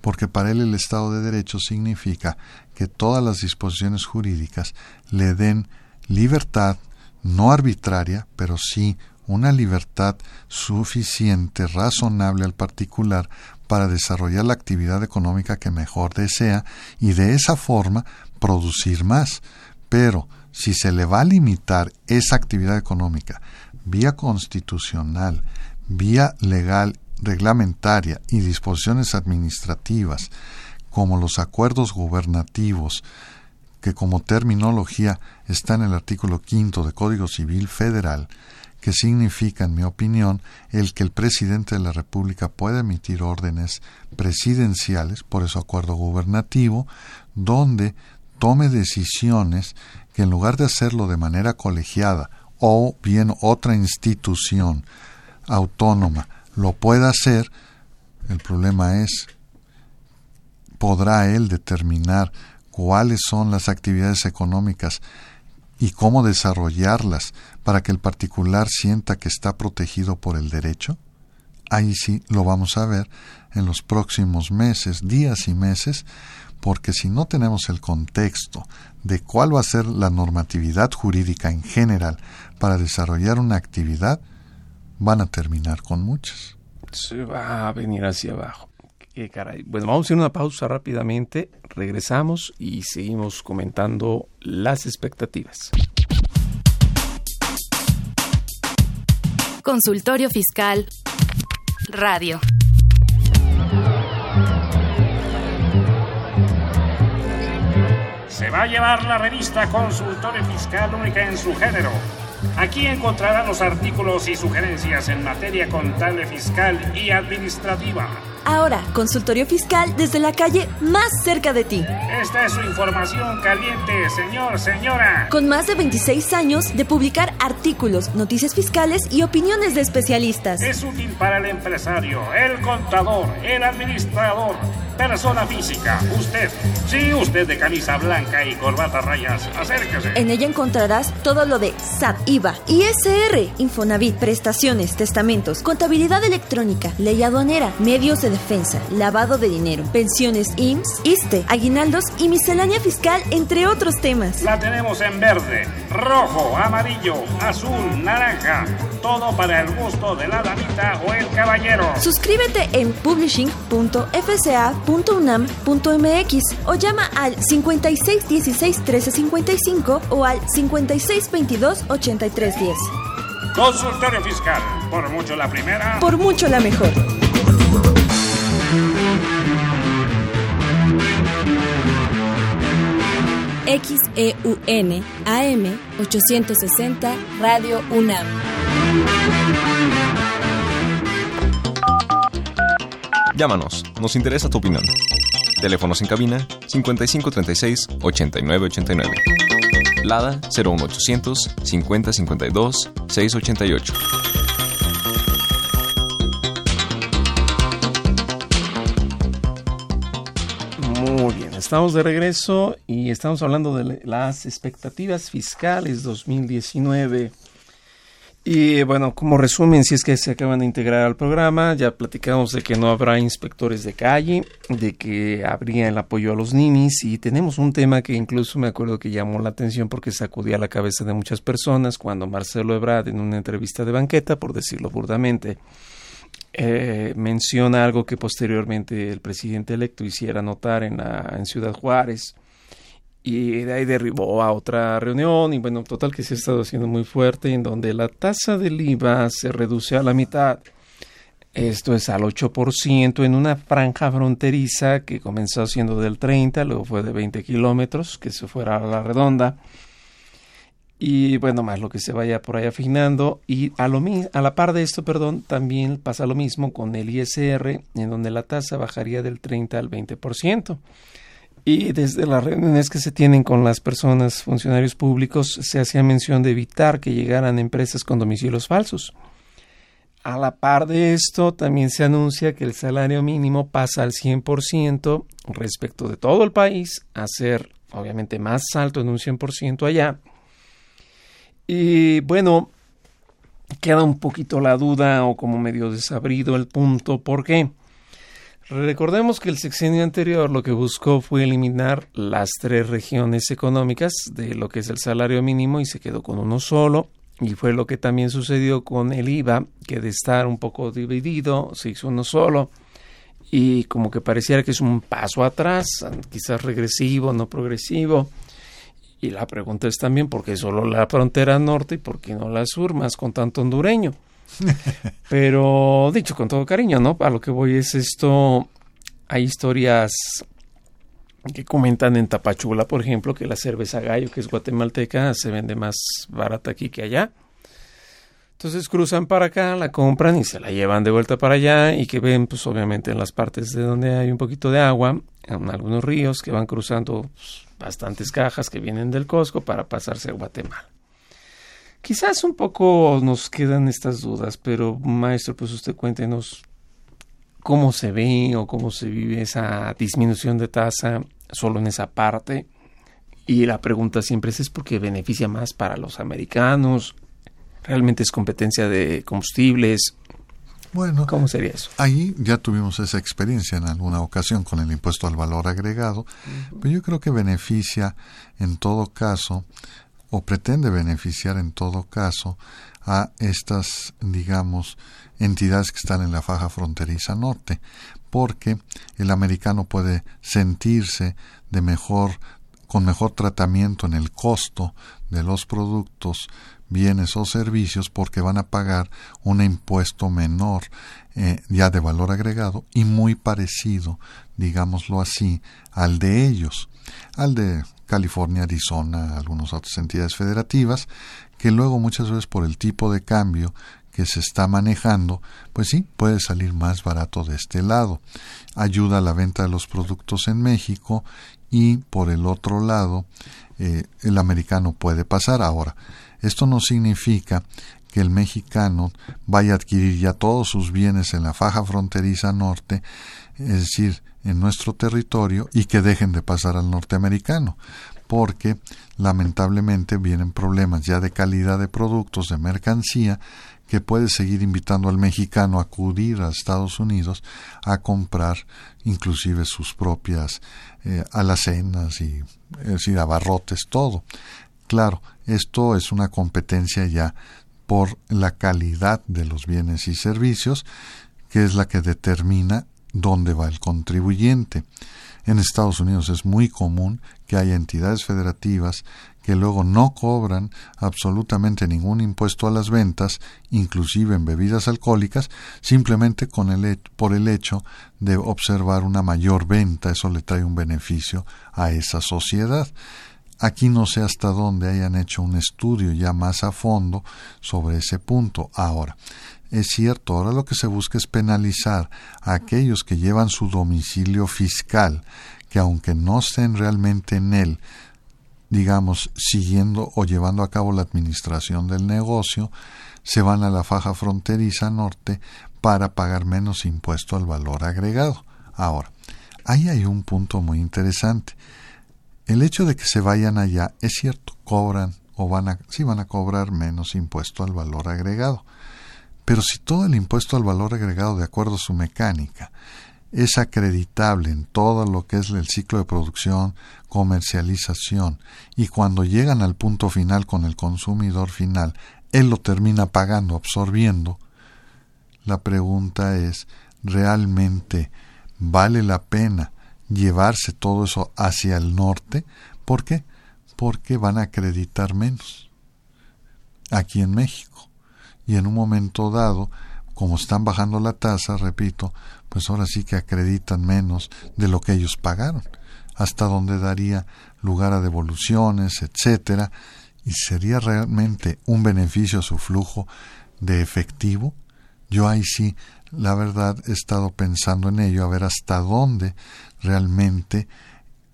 porque para él el Estado de Derecho significa que todas las disposiciones jurídicas le den libertad no arbitraria pero sí una libertad suficiente, razonable al particular para desarrollar la actividad económica que mejor desea y de esa forma producir más. Pero si se le va a limitar esa actividad económica vía constitucional, vía legal, reglamentaria y disposiciones administrativas, como los acuerdos gubernativos, que como terminología está en el artículo quinto de Código Civil Federal, que significa, en mi opinión, el que el presidente de la República pueda emitir órdenes presidenciales, por eso acuerdo gubernativo, donde tome decisiones que en lugar de hacerlo de manera colegiada o bien otra institución autónoma lo pueda hacer, el problema es, ¿podrá él determinar cuáles son las actividades económicas y cómo desarrollarlas para que el particular sienta que está protegido por el derecho? Ahí sí lo vamos a ver en los próximos meses, días y meses, porque si no tenemos el contexto de cuál va a ser la normatividad jurídica en general para desarrollar una actividad, van a terminar con muchas. Se va a venir hacia abajo. Qué caray. Bueno, vamos a hacer una pausa rápidamente, regresamos y seguimos comentando las expectativas. Consultorio Fiscal Radio. Se va a llevar la revista Consultorio Fiscal única en su género. Aquí encontrará los artículos y sugerencias en materia contable, fiscal y administrativa Ahora, consultorio fiscal desde la calle más cerca de ti. Esta es su información caliente, señor, señora. Con más de 26 años de publicar artículos, noticias fiscales y opiniones de especialistas. Es útil para el empresario, el contador, el administrador persona física, usted. Sí, usted de camisa blanca y corbata rayas, acérquese. En ella encontrarás todo lo de SAT, IVA, ISR, Infonavit, prestaciones, testamentos, contabilidad electrónica, ley aduanera, medios de defensa, lavado de dinero, pensiones IMSS, ISTE, aguinaldos y miscelánea fiscal, entre otros temas. La tenemos en verde, rojo, amarillo, azul, naranja. Todo para el gusto de la damita o el caballero. Suscríbete en publishing.fca.com .unam.mx o llama al 5616 1355 o al 5622 8310. Consultorio Fiscal, por mucho la primera. Por mucho la mejor. XEUN AM 860 Radio UNAM. Llámanos, nos interesa tu opinión. Teléfonos en cabina 5536 8989. Lada 01800 5052 688. Muy bien, estamos de regreso y estamos hablando de las expectativas fiscales 2019. Y bueno, como resumen, si es que se acaban de integrar al programa, ya platicamos de que no habrá inspectores de calle, de que habría el apoyo a los ninis y tenemos un tema que incluso me acuerdo que llamó la atención porque sacudía la cabeza de muchas personas cuando Marcelo Ebrard en una entrevista de banqueta, por decirlo burdamente, eh, menciona algo que posteriormente el presidente electo hiciera notar en, la, en Ciudad Juárez y de ahí derribó a otra reunión y bueno, total que se ha estado haciendo muy fuerte en donde la tasa del IVA se reduce a la mitad. Esto es al 8% en una franja fronteriza que comenzó siendo del 30, luego fue de 20 kilómetros, que se fuera a la redonda. Y bueno, más lo que se vaya por ahí afinando. Y a, lo, a la par de esto, perdón, también pasa lo mismo con el ISR, en donde la tasa bajaría del 30 al 20%. Y desde las reuniones que se tienen con las personas, funcionarios públicos, se hacía mención de evitar que llegaran empresas con domicilios falsos. A la par de esto, también se anuncia que el salario mínimo pasa al 100% respecto de todo el país, a ser obviamente más alto en un 100% allá y bueno, queda un poquito la duda o como medio desabrido el punto. ¿Por qué? Recordemos que el sexenio anterior lo que buscó fue eliminar las tres regiones económicas de lo que es el salario mínimo y se quedó con uno solo. Y fue lo que también sucedió con el IVA, que de estar un poco dividido se hizo uno solo. Y como que pareciera que es un paso atrás, quizás regresivo, no progresivo. Y la pregunta es también por qué solo la frontera norte y por qué no la sur, más con tanto hondureño. Pero dicho con todo cariño, ¿no? A lo que voy es esto, hay historias que comentan en Tapachula, por ejemplo, que la cerveza gallo, que es guatemalteca, se vende más barata aquí que allá. Entonces cruzan para acá, la compran y se la llevan de vuelta para allá y que ven, pues obviamente en las partes de donde hay un poquito de agua, en algunos ríos que van cruzando pues, bastantes cajas que vienen del Costco para pasarse a Guatemala. Quizás un poco nos quedan estas dudas, pero maestro, pues usted cuéntenos cómo se ve o cómo se vive esa disminución de tasa solo en esa parte. Y la pregunta siempre es, ¿es porque beneficia más para los americanos? ¿Realmente es competencia de combustibles? Bueno, ¿cómo sería eso? Ahí ya tuvimos esa experiencia en alguna ocasión con el impuesto al valor agregado, pero yo creo que beneficia en todo caso o pretende beneficiar en todo caso a estas, digamos, entidades que están en la faja fronteriza norte, porque el americano puede sentirse de mejor con mejor tratamiento en el costo de los productos bienes o servicios porque van a pagar un impuesto menor eh, ya de valor agregado y muy parecido, digámoslo así, al de ellos, al de California, Arizona, algunas otras entidades federativas, que luego muchas veces por el tipo de cambio que se está manejando, pues sí, puede salir más barato de este lado. Ayuda a la venta de los productos en México y por el otro lado, eh, el americano puede pasar. Ahora, esto no significa que el mexicano vaya a adquirir ya todos sus bienes en la faja fronteriza norte, es decir, en nuestro territorio, y que dejen de pasar al norteamericano, porque lamentablemente vienen problemas ya de calidad de productos, de mercancía, que puede seguir invitando al mexicano a acudir a Estados Unidos a comprar inclusive sus propias eh, alacenas y es abarrotes, todo. Claro, esto es una competencia ya por la calidad de los bienes y servicios, que es la que determina dónde va el contribuyente. En Estados Unidos es muy común que haya entidades federativas que luego no cobran absolutamente ningún impuesto a las ventas, inclusive en bebidas alcohólicas, simplemente por el hecho de observar una mayor venta, eso le trae un beneficio a esa sociedad. Aquí no sé hasta dónde hayan hecho un estudio ya más a fondo sobre ese punto. Ahora, es cierto, ahora lo que se busca es penalizar a aquellos que llevan su domicilio fiscal, que aunque no estén realmente en él, digamos, siguiendo o llevando a cabo la administración del negocio, se van a la faja fronteriza norte para pagar menos impuesto al valor agregado. Ahora, ahí hay un punto muy interesante. El hecho de que se vayan allá es cierto, cobran o van a, sí van a cobrar menos impuesto al valor agregado. Pero si todo el impuesto al valor agregado, de acuerdo a su mecánica, es acreditable en todo lo que es el ciclo de producción, comercialización, y cuando llegan al punto final con el consumidor final, él lo termina pagando, absorbiendo, la pregunta es, ¿realmente vale la pena llevarse todo eso hacia el norte. ¿Por qué? Porque van a acreditar menos aquí en México. Y en un momento dado, como están bajando la tasa, repito, pues ahora sí que acreditan menos de lo que ellos pagaron, hasta donde daría lugar a devoluciones, etcétera, y sería realmente un beneficio a su flujo de efectivo. Yo ahí sí, la verdad, he estado pensando en ello, a ver hasta dónde realmente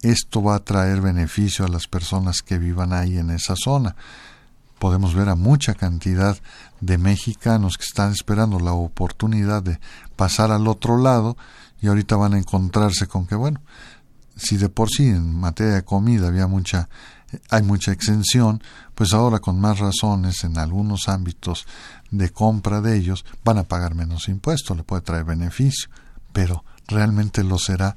esto va a traer beneficio a las personas que vivan ahí en esa zona. Podemos ver a mucha cantidad de mexicanos que están esperando la oportunidad de pasar al otro lado y ahorita van a encontrarse con que, bueno, si de por sí en materia de comida había mucha hay mucha exención, pues ahora con más razones en algunos ámbitos de compra de ellos van a pagar menos impuestos, le puede traer beneficio, pero realmente lo será.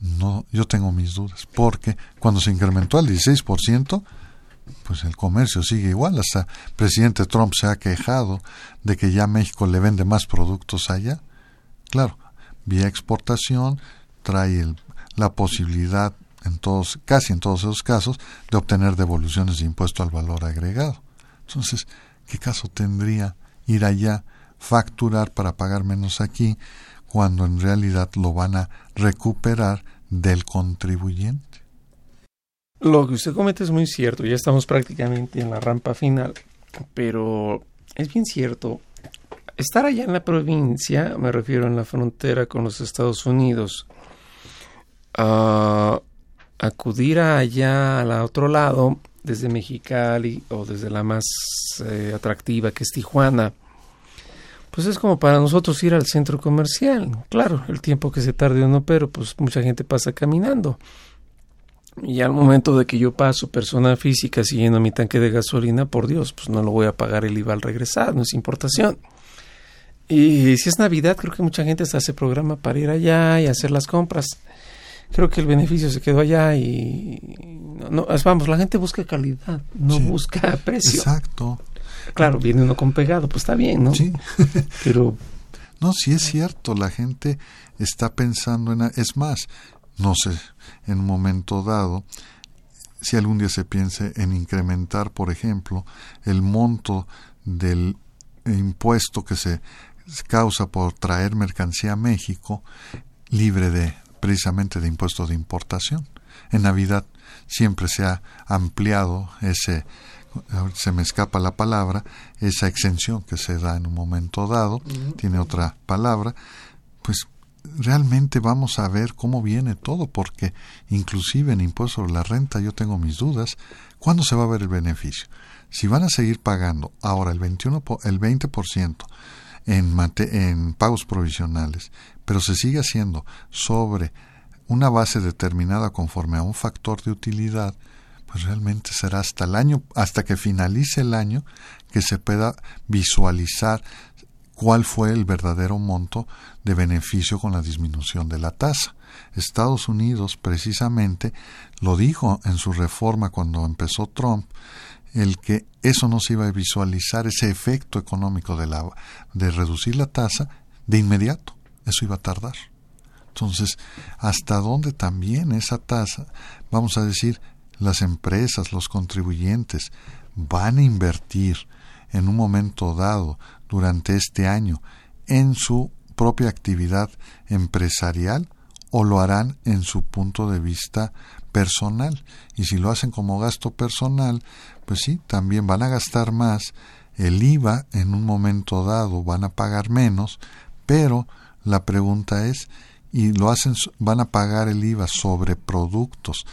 No, yo tengo mis dudas, porque cuando se incrementó al 16%, pues el comercio sigue igual. Hasta el presidente Trump se ha quejado de que ya México le vende más productos allá. Claro, vía exportación trae la posibilidad en todos, casi en todos esos casos, de obtener devoluciones de impuesto al valor agregado. Entonces, ¿qué caso tendría ir allá, facturar para pagar menos aquí, cuando en realidad lo van a recuperar del contribuyente? Lo que usted comenta es muy cierto, ya estamos prácticamente en la rampa final, pero es bien cierto. Estar allá en la provincia, me refiero en la frontera con los Estados Unidos, acudir allá al otro lado, desde Mexicali o desde la más eh, atractiva que es Tijuana, pues es como para nosotros ir al centro comercial. Claro, el tiempo que se tarde o no, pero pues mucha gente pasa caminando. Y al momento de que yo paso persona física siguiendo mi tanque de gasolina, por Dios, pues no lo voy a pagar el IVA al regresar, no es importación. Y si es Navidad, creo que mucha gente se hace programa para ir allá y hacer las compras creo que el beneficio se quedó allá y no, vamos, la gente busca calidad, no busca precio. Exacto. Claro, viene uno con pegado, pues está bien, ¿no? Sí. Pero no, sí es cierto, la gente está pensando en es más, no sé, en un momento dado si algún día se piense en incrementar, por ejemplo, el monto del impuesto que se causa por traer mercancía a México libre de precisamente de impuestos de importación. En Navidad siempre se ha ampliado ese, se me escapa la palabra, esa exención que se da en un momento dado, tiene otra palabra, pues realmente vamos a ver cómo viene todo, porque inclusive en impuesto sobre la renta yo tengo mis dudas, ¿cuándo se va a ver el beneficio? Si van a seguir pagando ahora el 21 el 20% en, en pagos provisionales pero se sigue haciendo sobre una base determinada conforme a un factor de utilidad, pues realmente será hasta el año, hasta que finalice el año, que se pueda visualizar cuál fue el verdadero monto de beneficio con la disminución de la tasa. Estados Unidos precisamente lo dijo en su reforma cuando empezó Trump, el que eso no se iba a visualizar, ese efecto económico de, la, de reducir la tasa de inmediato eso iba a tardar. Entonces, ¿hasta dónde también esa tasa, vamos a decir, las empresas, los contribuyentes, van a invertir en un momento dado durante este año en su propia actividad empresarial o lo harán en su punto de vista personal? Y si lo hacen como gasto personal, pues sí, también van a gastar más, el IVA en un momento dado van a pagar menos, pero la pregunta es, ¿y lo hacen, van a pagar el IVA sobre productos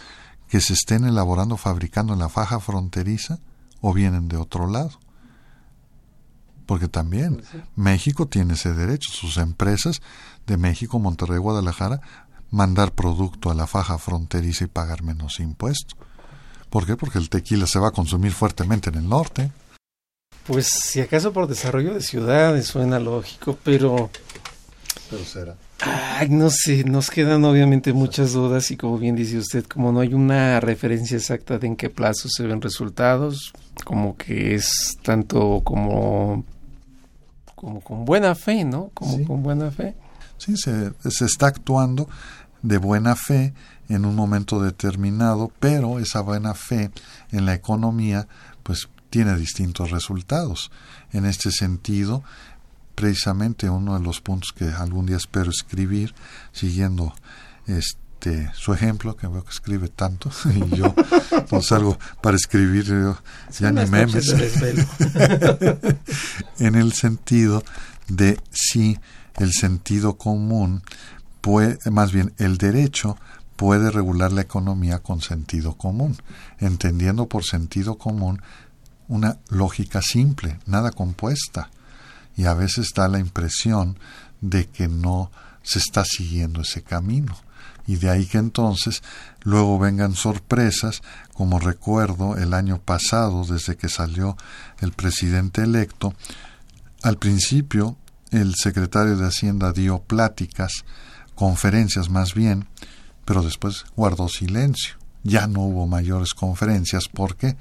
que se estén elaborando, fabricando en la faja fronteriza o vienen de otro lado? Porque también México tiene ese derecho, sus empresas de México, Monterrey, Guadalajara, mandar producto a la faja fronteriza y pagar menos impuestos. ¿Por qué? Porque el tequila se va a consumir fuertemente en el norte. Pues si acaso por desarrollo de ciudades suena lógico, pero pero será. Ay, no sé, nos quedan obviamente muchas dudas y como bien dice usted, como no hay una referencia exacta de en qué plazo se ven resultados, como que es tanto como, como con buena fe, ¿no? Como con buena fe. Sí, se, se está actuando de buena fe en un momento determinado, pero esa buena fe en la economía pues tiene distintos resultados. En este sentido, precisamente uno de los puntos que algún día espero escribir, siguiendo este su ejemplo, que veo que escribe tanto, y yo no salgo para escribir yo, ya ni memes. en el sentido de si el sentido común puede, más bien el derecho puede regular la economía con sentido común, entendiendo por sentido común una lógica simple, nada compuesta. Y a veces da la impresión de que no se está siguiendo ese camino. Y de ahí que entonces luego vengan sorpresas, como recuerdo el año pasado, desde que salió el presidente electo, al principio el secretario de Hacienda dio pláticas, conferencias más bien, pero después guardó silencio. Ya no hubo mayores conferencias. ¿Por qué?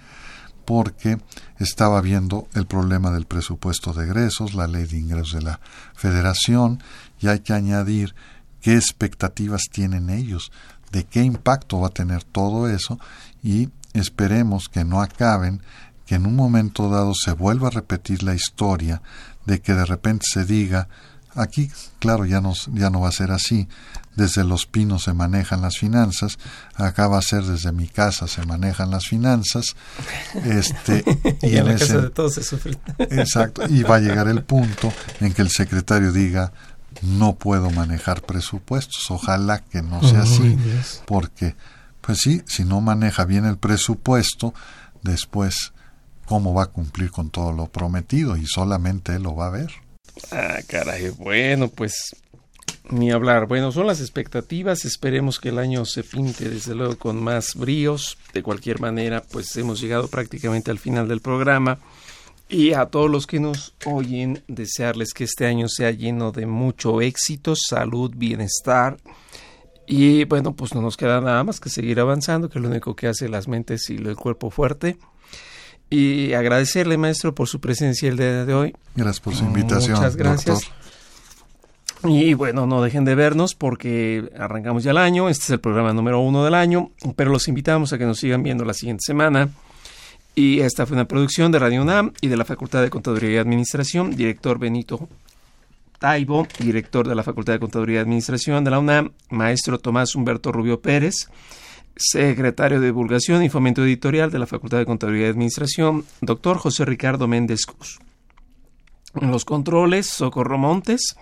Porque estaba viendo el problema del presupuesto de egresos, la ley de ingresos de la federación, y hay que añadir qué expectativas tienen ellos, de qué impacto va a tener todo eso, y esperemos que no acaben, que en un momento dado se vuelva a repetir la historia de que de repente se diga aquí claro ya no, ya no va a ser así. Desde los pinos se manejan las finanzas acá va a ser desde mi casa se manejan las finanzas este y, en, la casa de todos se sufre. Exacto y va a llegar el punto en que el secretario diga no puedo manejar presupuestos ojalá que no sea así porque pues sí si no maneja bien el presupuesto después cómo va a cumplir con todo lo prometido y solamente él lo va a ver. Ah, caray, bueno, pues ni hablar. Bueno, son las expectativas. Esperemos que el año se pinte desde luego con más bríos. De cualquier manera, pues hemos llegado prácticamente al final del programa. Y a todos los que nos oyen, desearles que este año sea lleno de mucho éxito, salud, bienestar. Y bueno, pues no nos queda nada más que seguir avanzando, que es lo único que hace las mentes y el cuerpo fuerte y agradecerle, maestro, por su presencia el día de hoy. Gracias por su invitación. Muchas gracias. Y bueno, no dejen de vernos porque arrancamos ya el año. Este es el programa número uno del año, pero los invitamos a que nos sigan viendo la siguiente semana. Y esta fue una producción de Radio UNAM y de la Facultad de Contaduría y Administración, director Benito Taibo, director de la Facultad de Contaduría y Administración de la UNAM, maestro Tomás Humberto Rubio Pérez, secretario de Divulgación y Fomento Editorial de la Facultad de Contabilidad y Administración, doctor José Ricardo Méndez Cruz. En los controles, Socorro Montes.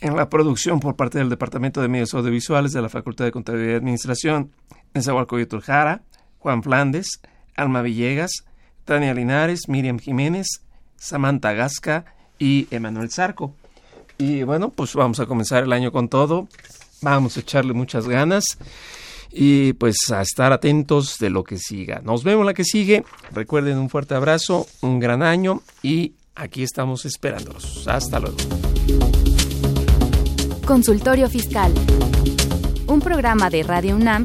En la producción por parte del Departamento de Medios Audiovisuales de la Facultad de Contabilidad y Administración, Nezahualcóyotl Jara, Juan Flandes, Alma Villegas, Tania Linares, Miriam Jiménez, Samantha Gasca y Emanuel Zarco. Y bueno, pues vamos a comenzar el año con todo. Vamos a echarle muchas ganas y pues a estar atentos de lo que siga. Nos vemos la que sigue. Recuerden un fuerte abrazo, un gran año y aquí estamos esperándolos. Hasta luego. Consultorio Fiscal. Un programa de Radio UNAM